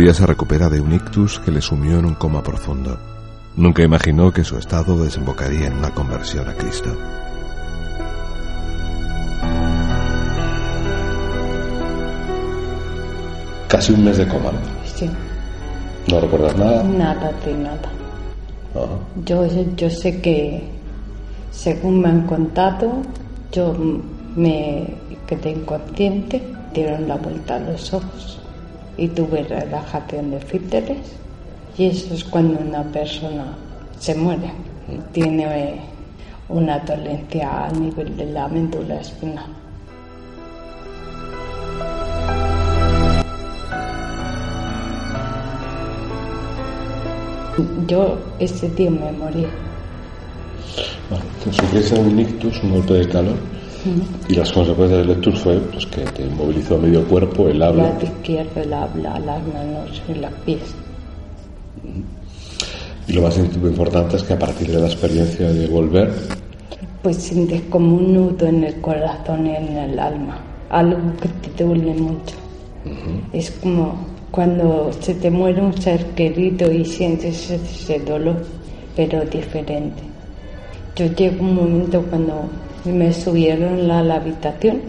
Nuria se recupera de un ictus que le sumió en un coma profundo. Nunca imaginó que su estado desembocaría en una conversión a Cristo. Casi un mes de coma. Sí, ¿No recuerdas nada? nada de nada. Ah, Yo, yo sé que, según me han contado, yo me quedé inconsciente, dieron la vuelta a los ojos y tuve relajación de fíteres. Y eso es cuando una persona se muere, tiene eh, una dolencia a nivel de la médula espinal. Yo ese día me morí. Bueno, sufriste un ictus, un golpe de calor, y las consecuencias del ictus fue pues, que te inmovilizó medio cuerpo, el El habla. lado izquierdo, el habla, las manos y las pies. Y lo más importante es que a partir de la experiencia de volver, Pues sientes como un nudo en el corazón y en el alma, algo que te duele mucho. Es como cuando se te muere un ser querido y sientes ese dolor, pero diferente. Yo llego un momento cuando me subieron a la habitación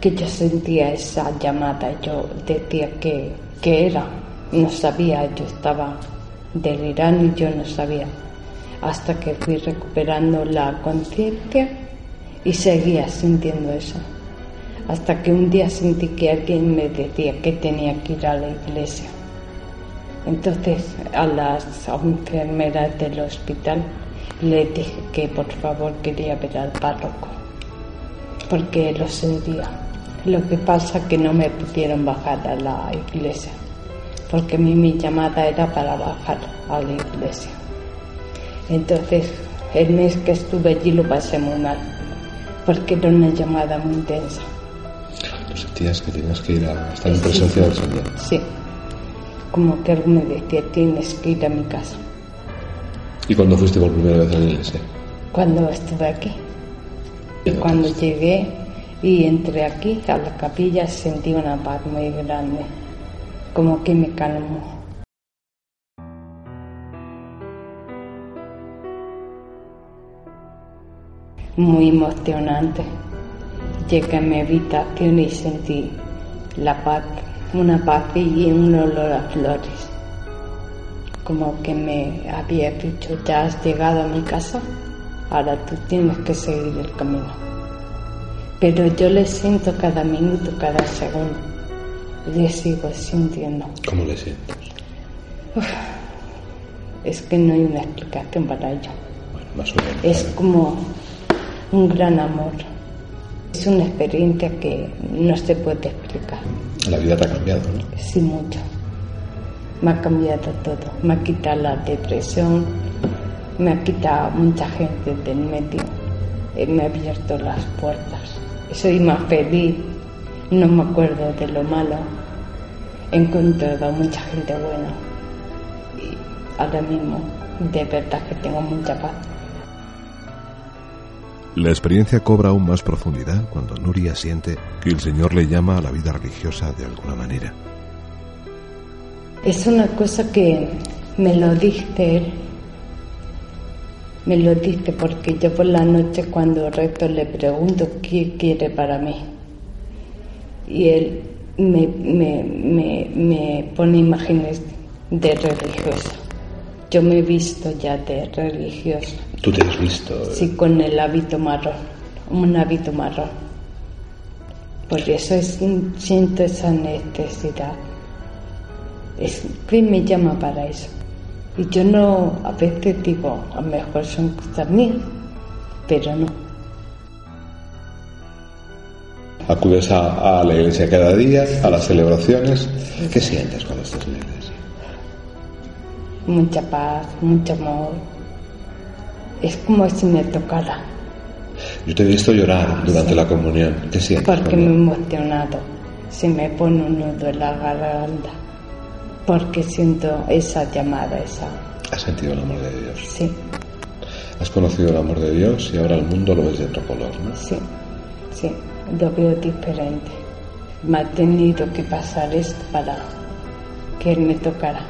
que yo sentía esa llamada, yo decía que, que era, no sabía, yo estaba delirando y yo no sabía, hasta que fui recuperando la conciencia y seguía sintiendo eso, hasta que un día sentí que alguien me decía que tenía que ir a la iglesia. Entonces a las enfermeras del hospital le dije que por favor quería ver al párroco, porque lo sentía. Lo que pasa que no me pudieron bajar a la iglesia, porque mi, mi llamada era para bajar a la iglesia. Entonces el mes que estuve allí lo pasé muy mal, porque era una llamada muy intensa. tú sentías que tenías que ir a estar en presencia del Señor. Sí, como que algo me decía, tienes que ir a mi casa. ¿Y cuando fuiste por primera vez a la iglesia? Cuando estuve aquí. Y cuando llegué y entré aquí a la capilla sentí una paz muy grande, como que me calmó. Muy emocionante. Llegué a mi habitación y sentí la paz, una paz y un olor a flores. Como que me había dicho, ya has llegado a mi casa, ahora tú tienes que seguir el camino. Pero yo le siento cada minuto, cada segundo. Le sigo sintiendo. ¿Cómo le sientes? Es que no hay una explicación para ello. Bueno, más o menos. Es como un gran amor. Es una experiencia que no se puede explicar. La vida te ha cambiado, ¿no? Sí, mucho. Me ha cambiado todo. Me ha quitado la depresión, me ha quitado mucha gente del medio, eh, me ha abierto las puertas. Soy más feliz, no me acuerdo de lo malo. He encontrado mucha gente buena y ahora mismo de verdad que tengo mucha paz. La experiencia cobra aún más profundidad cuando Nuria siente que el Señor le llama a la vida religiosa de alguna manera. Es una cosa que me lo dice él. Me lo dice porque yo por la noche cuando reto le pregunto qué quiere para mí. Y él me, me, me, me pone imágenes de religiosa. Yo me he visto ya de religiosa. ¿Tú te has visto? Sí, con el hábito marrón, un hábito marrón. Por eso es, siento esa necesidad. Es que me llama para eso. Y yo no, a veces digo, a lo mejor son cosas mías, pero no. Acudes a, a la iglesia cada día, a las celebraciones. ¿Qué sientes cuando estás en la iglesia? Mucha paz, mucho amor. Es como si me tocara, Yo te he visto llorar durante la comunión. ¿Qué sientes? porque me he cuando- emocionado. Se me pone un nudo en la garganta, porque siento esa llamada, esa. Has sentido el amor de Dios. Sí, Has conocido el amor de Dios y ahora el mundo lo ves de otro color, ¿no? sí, sí, lo veo diferente. Me ha tenido que pasar esto para que él me tocara.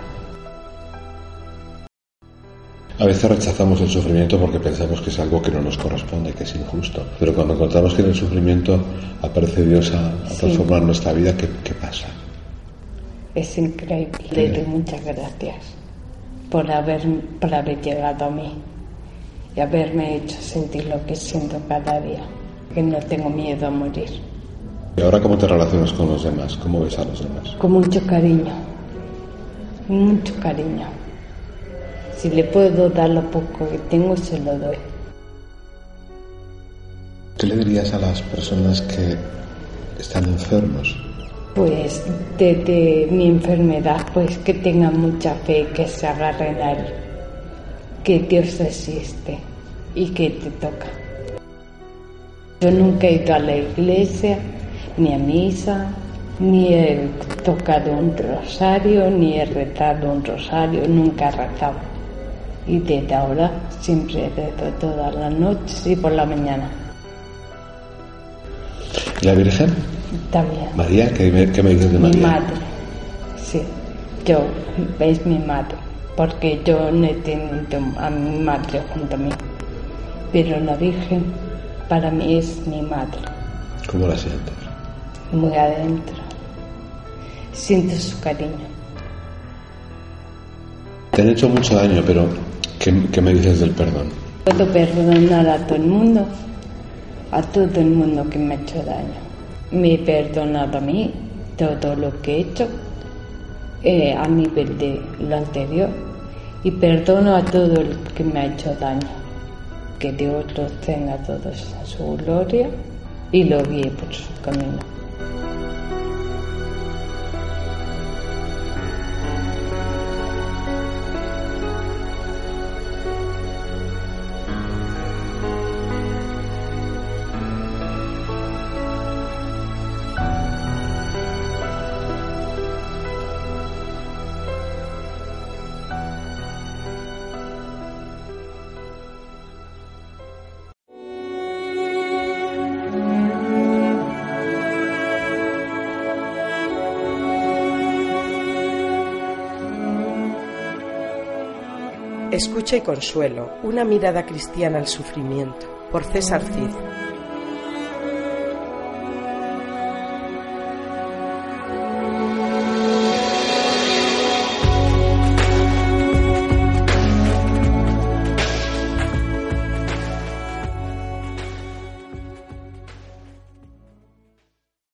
A veces rechazamos el sufrimiento porque pensamos que es algo que no nos corresponde, que es injusto. Pero cuando encontramos que en el sufrimiento aparece Dios a, a Sí. transformar nuestra vida, ¿qué, qué pasa? Es increíble. Le doy muchas gracias por haber, por haber llegado a mí y haberme hecho sentir lo que siento cada día, que no tengo miedo a morir. ¿Y ahora cómo te relacionas con los demás? ¿Cómo ves a los demás? Con mucho cariño, mucho cariño. Si le puedo dar lo poco que tengo, se lo doy. ¿Qué le dirías a las personas que están enfermos? Pues desde mi enfermedad, pues que tengan mucha fe, que se agarren a él, que Dios existe y que te toca. Yo nunca he ido a la iglesia, ni a misa, ni he tocado un rosario, ni he rezado un rosario, nunca he rezado. Y desde ahora siempre rezo todas las noches y por la mañana ¿Y la Virgen? También. María, ¿qué me, qué me dices de Mi María? madre, sí, yo, es mi madre, porque yo no he tenido a mi madre junto a mí, pero la Virgen para mí es mi madre, ¿Cómo la sientes? muy adentro, siento su cariño. Te han hecho mucho daño, pero ¿qué, qué me dices del perdón? Puedo perdonar a todo el mundo, a todo el mundo que me ha hecho daño. Me he perdonado a mí todo lo que he hecho eh, a nivel de lo anterior y perdono a todo el que me ha hecho daño. Que Dios los tenga a todos en su gloria y lo guíe por su camino. Escucha y consuelo, una mirada cristiana al sufrimiento, por César Cid.